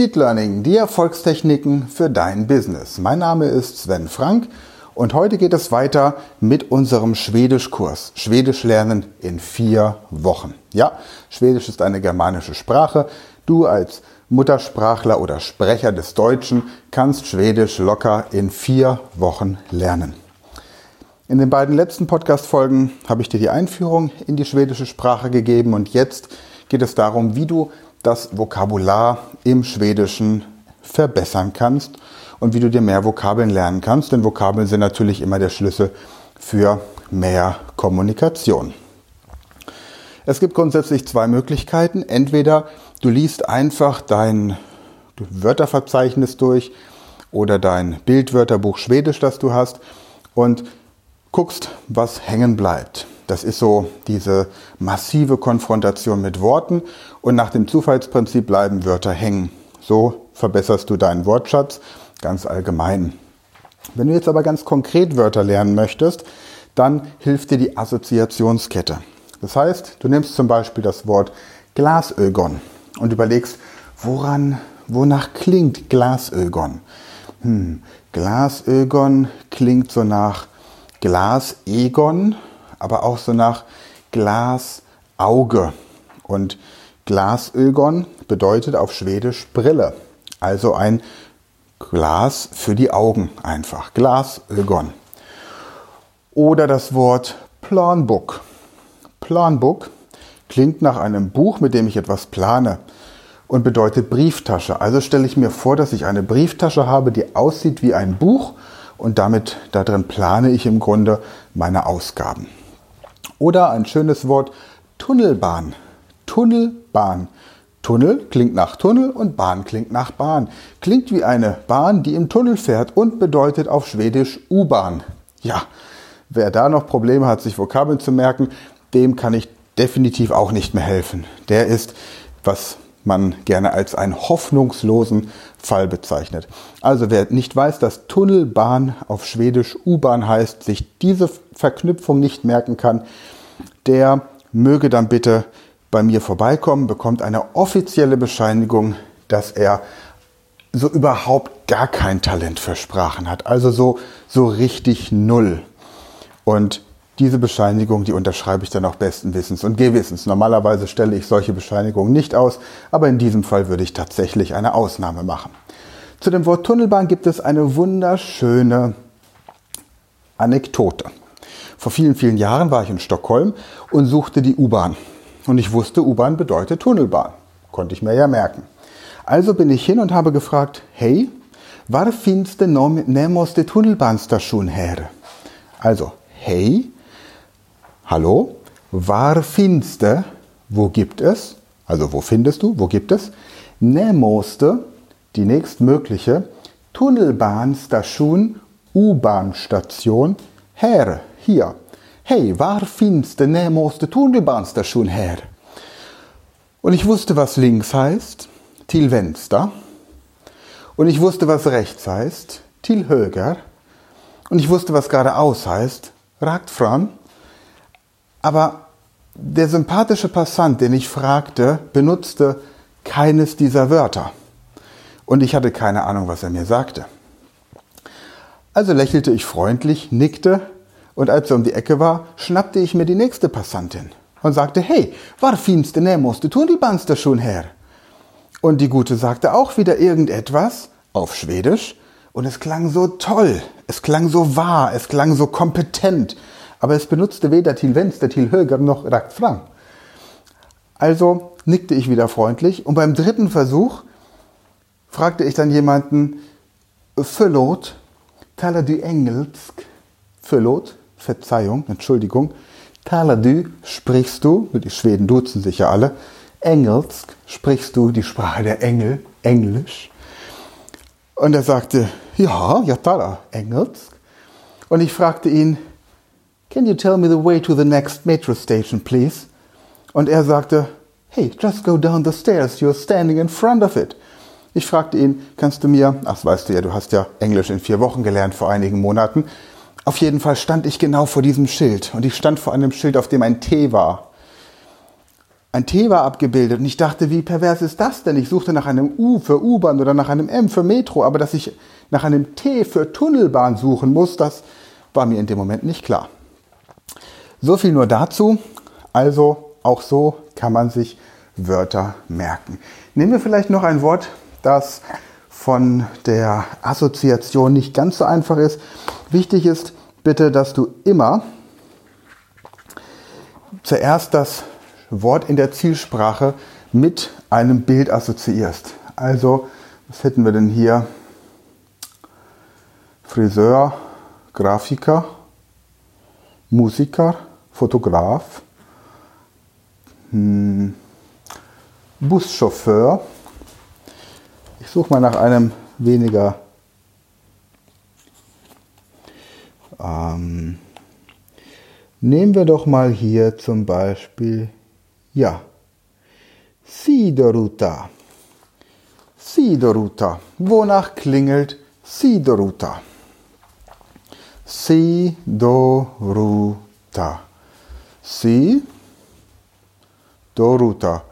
Speed Learning, die Erfolgstechniken für dein Business. Mein Name ist Sven Frank und heute geht es weiter mit unserem Schwedischkurs. Schwedisch lernen in vier Wochen. Ja, Schwedisch ist eine germanische Sprache. Du als Muttersprachler oder Sprecher des Deutschen kannst Schwedisch locker in vier Wochen lernen. In den beiden letzten Podcast-Folgen habe ich dir die Einführung in die schwedische Sprache gegeben und jetzt geht es darum, wie du das Vokabular im Schwedischen verbessern kannst und wie du dir mehr Vokabeln lernen kannst, denn Vokabeln sind natürlich immer der Schlüssel für mehr Kommunikation. Es gibt grundsätzlich zwei Möglichkeiten. Entweder du liest einfach dein Wörterverzeichnis durch oder dein Bildwörterbuch Schwedisch, das du hast und guckst, was hängen bleibt. Das ist so diese massive Konfrontation mit Worten und nach dem Zufallsprinzip bleiben Wörter hängen. So verbesserst du deinen Wortschatz ganz allgemein. Wenn du jetzt aber ganz konkret Wörter lernen möchtest, dann hilft dir die Assoziationskette. Das heißt, du nimmst zum Beispiel das Wort Glasögon und überlegst, woran, wonach klingt Glasögon? Hm, Glasögon klingt so nach Glasegon, aber auch so nach Glasauge. Und Glasögon bedeutet auf Schwedisch Brille. Also ein Glas für die Augen einfach. Glasögon. Oder das Wort Planbook. Planbook klingt nach einem Buch, mit dem ich etwas plane und bedeutet Brieftasche. Also stelle ich mir vor, dass ich eine Brieftasche habe, die aussieht wie ein Buch und damit darin plane ich im Grunde meine Ausgaben. Oder ein schönes Wort Tunnelbahn. Tunnelbahn. Tunnel klingt nach Tunnel und Bahn klingt nach Bahn. Klingt wie eine Bahn, die im Tunnel fährt und bedeutet auf Schwedisch U-Bahn. Ja, wer da noch Probleme hat, sich Vokabeln zu merken, dem kann ich definitiv auch nicht mehr helfen. Der ist, was man gerne als einen hoffnungslosen Fall bezeichnet. Also wer nicht weiß, dass Tunnelbahn auf Schwedisch U-Bahn heißt, sich diese Verknüpfung nicht merken kann, der möge dann bitte bei mir vorbeikommen, bekommt eine offizielle Bescheinigung, dass er so überhaupt gar kein Talent für Sprachen hat. Also so, so richtig null. Und diese Bescheinigung, die unterschreibe ich dann auch besten Wissens und Gewissens. Normalerweise stelle ich solche Bescheinigungen nicht aus, aber in diesem Fall würde ich tatsächlich eine Ausnahme machen. Zu dem Wort Tunnelbahn gibt es eine wunderschöne Anekdote. Vor vielen, vielen Jahren war ich in Stockholm und suchte die U-Bahn. Und ich wusste, U-Bahn bedeutet Tunnelbahn. Konnte ich mir ja merken. Also bin ich hin und habe gefragt, hey, var finns det närmaste Tunnelbahnstation här? Also, hey, hallo, var finns det, wo gibt es, also wo findest du, wo gibt es, närmaste, die nächstmögliche, Tunnelbahnstation, U-Bahn-Station, här, hier. Hey, var finns det närmaste Tunnelbahnstation här? Und ich wusste, was links heißt, till vänster. Und ich wusste, was rechts heißt, till höger. Und ich wusste, was geradeaus heißt, ragt fram. Aber der sympathische Passant, den ich fragte, benutzte keines dieser Wörter. Und ich hatte keine Ahnung, was er mir sagte. Also lächelte ich freundlich, nickte und als er um die Ecke war, schnappte ich mir die nächste Passantin und sagte, hey, var finns det närmaste Tunnelbahnstation her? Und die Gute sagte auch wieder irgendetwas auf Schwedisch und es klang so toll, es klang so wahr, es klang so kompetent, aber es benutzte weder till vänster, till höger noch rakt fram. Also nickte ich wieder freundlich und beim dritten Versuch fragte ich dann jemanden, Förlåt, talar du engelsk? Förlåt, Verzeihung, Entschuldigung. Talar du, sprichst du, die Schweden duzen sich ja alle, Engelsk, sprichst du die Sprache der Engel, Englisch? Und er sagte, ja, ja, talar Engelsk. Und ich fragte ihn, can you tell me the way to the next metro station, please? Und er sagte, hey, just go down the stairs, you're standing in front of it. Ich fragte ihn, kannst du mir, ach weißt du ja, du hast ja Englisch in vier Wochen gelernt vor einigen Monaten, auf jeden Fall stand ich genau vor diesem Schild und ich stand vor einem Schild, auf dem ein T war. ein T war abgebildet und ich dachte, wie pervers ist das denn? Ich suchte nach einem U für U-Bahn oder nach einem M für Metro, aber dass ich nach einem T für Tunnelbahn suchen muss, das war mir in dem Moment nicht klar. So viel nur dazu. Also auch so kann man sich Wörter merken. Nehmen wir vielleicht noch ein Wort, das von der Assoziation nicht ganz so einfach ist. Wichtig ist bitte, dass du immer zuerst das Wort in der Zielsprache mit einem Bild assoziierst. Also, was hätten wir denn hier? Friseur, Grafiker, Musiker, Fotograf, hm, Buschauffeur. Ich suche mal nach einem weniger ähm, nehmen wir doch mal hier zum Beispiel, ja, Sidoruta. Sidoruta. Wonach klingelt Sidoruta? Sidoruta. Si, Doruta.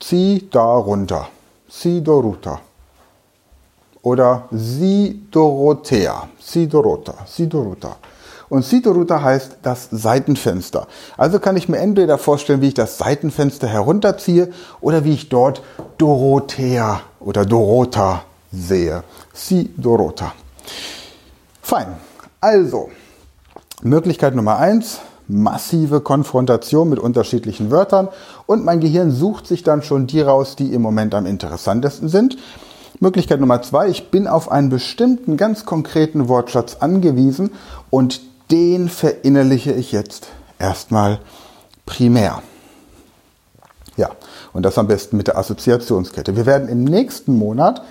Zieh darunter. Sidoruta. Oder Sidorotea. Sidorota. Sidorota. Und Sidorota heißt das Seitenfenster. Also kann ich mir entweder vorstellen, wie ich das Seitenfenster herunterziehe oder wie ich dort Dorothea oder Dorota sehe. Sidorota. Fein. Also, Möglichkeit Nummer eins, massive Konfrontation mit unterschiedlichen Wörtern und mein Gehirn sucht sich dann schon die raus, die im Moment am interessantesten sind. Möglichkeit Nummer zwei, ich bin auf einen bestimmten ganz konkreten Wortschatz angewiesen und den verinnerliche ich jetzt erstmal primär. Ja, und das am besten mit der Assoziationskette. Wir werden im nächsten Monat,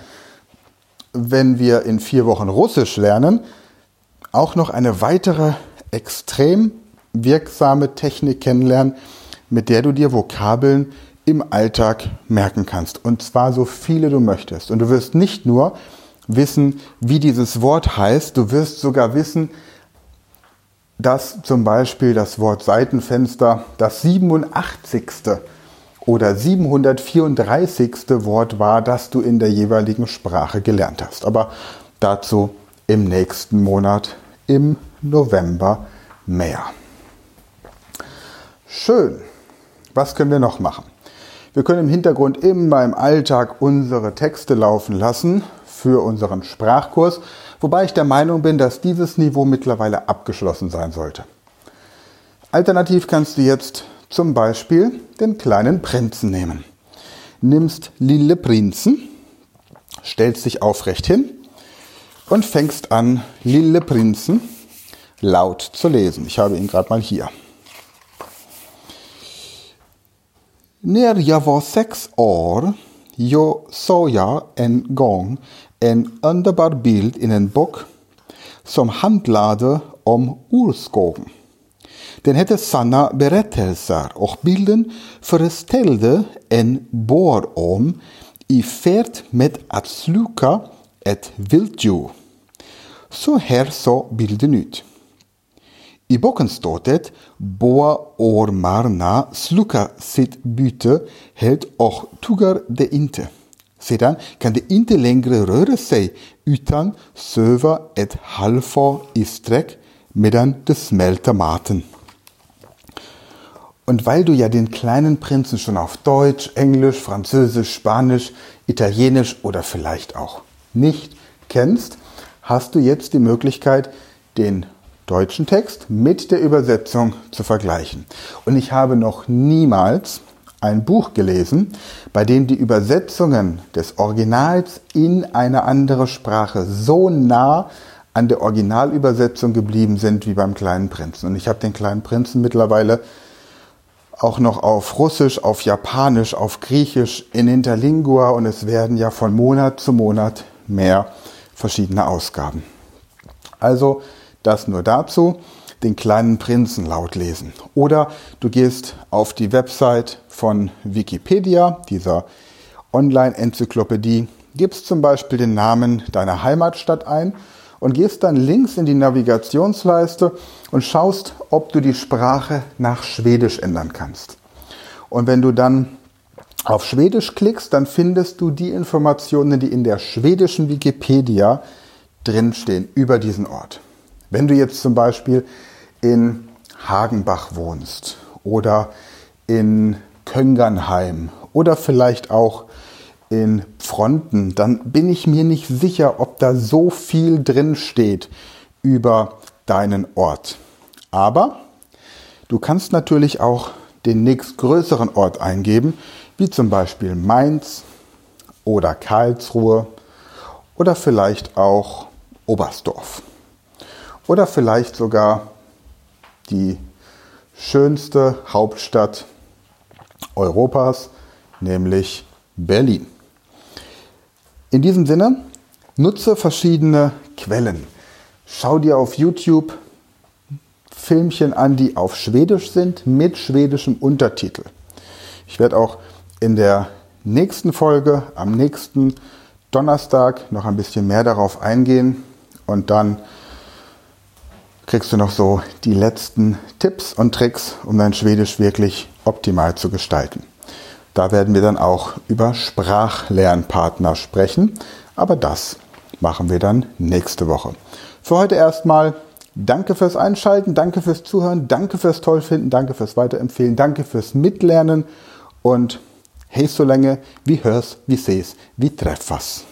wenn wir in vier Wochen Russisch lernen, auch noch eine weitere extrem wirksame Technik kennenlernen, mit der du dir Vokabeln im Alltag merken kannst. Und zwar so viele du möchtest. Und du wirst nicht nur wissen, wie dieses Wort heißt, du wirst sogar wissen, dass zum Beispiel das Wort Seitenfenster das 87. oder 734. Wort war, das du in der jeweiligen Sprache gelernt hast. Aber dazu im nächsten Monat, im November, mehr. Schön. Was können wir noch machen? Wir können im Hintergrund immer im Alltag unsere Texte laufen lassen für unseren Sprachkurs, wobei ich der Meinung bin, dass dieses Niveau mittlerweile abgeschlossen sein sollte. Alternativ kannst du jetzt zum Beispiel den kleinen Prinzen nehmen. Nimmst Lille Prinzen, stellst dich aufrecht hin und fängst an, Lille Prinzen laut zu lesen. Ich habe ihn gerade mal hier. När jag var sex år jag såg jag en gång en underbar bild i en bok som handlade om urskogen. Den hette Sanna berättelser och bilden föreställde en borrom i färd med att sluka ett vilddjur. Så här såg bilden ut. I boken står det Boormarna sluka sitt byte helt och tuggar det inte. Sedan kan det inte längre röra sig utan söva ett halvår i sträck medan det smälter maten. Und weil du ja den kleinen Prinzen schon auf Deutsch, Englisch, Französisch, Spanisch, Italienisch oder vielleicht auch nicht kennst, hast du jetzt die Möglichkeit, den deutschen Text mit der Übersetzung zu vergleichen. Und ich habe noch niemals ein Buch gelesen, bei dem die Übersetzungen des Originals in eine andere Sprache so nah an der Originalübersetzung geblieben sind wie beim kleinen Prinzen. Und ich habe den kleinen Prinzen mittlerweile auch noch auf Russisch, auf Japanisch, auf Griechisch, in Interlingua und es werden ja von Monat zu Monat mehr verschiedene Ausgaben. Also das nur dazu, den kleinen Prinzen laut lesen. Oder du gehst auf die Website von Wikipedia, dieser Online-Enzyklopädie, gibst zum Beispiel den Namen deiner Heimatstadt ein und gehst dann links in die Navigationsleiste und schaust, ob du die Sprache nach Schwedisch ändern kannst. Und wenn du dann auf Schwedisch klickst, dann findest du die Informationen, die in der schwedischen Wikipedia drinstehen über diesen Ort. Wenn du jetzt zum Beispiel in Hagenbach wohnst oder in Köngernheim oder vielleicht auch in Fronten, dann bin ich mir nicht sicher, ob da so viel drin steht über deinen Ort. Aber du kannst natürlich auch den nächstgrößeren Ort eingeben, wie zum Beispiel Mainz oder Karlsruhe oder vielleicht auch Oberstdorf oder vielleicht sogar die schönste Hauptstadt Europas, nämlich Berlin. In diesem Sinne, nutze verschiedene Quellen. Schau dir auf YouTube Filmchen an, die auf Schwedisch sind, mit schwedischem Untertitel. Ich werde auch in der nächsten Folge, am nächsten Donnerstag, noch ein bisschen mehr darauf eingehen und dann kriegst du noch so die letzten Tipps und Tricks, um dein Schwedisch wirklich optimal zu gestalten. Da werden wir dann auch über Sprachlernpartner sprechen, aber das machen wir dann nächste Woche. Für heute erstmal danke fürs Einschalten, danke fürs Zuhören, danke fürs Tollfinden, danke fürs Weiterempfehlen, danke fürs Mitlernen und hey so lange, wie hörst, wie sehst, wie treffas.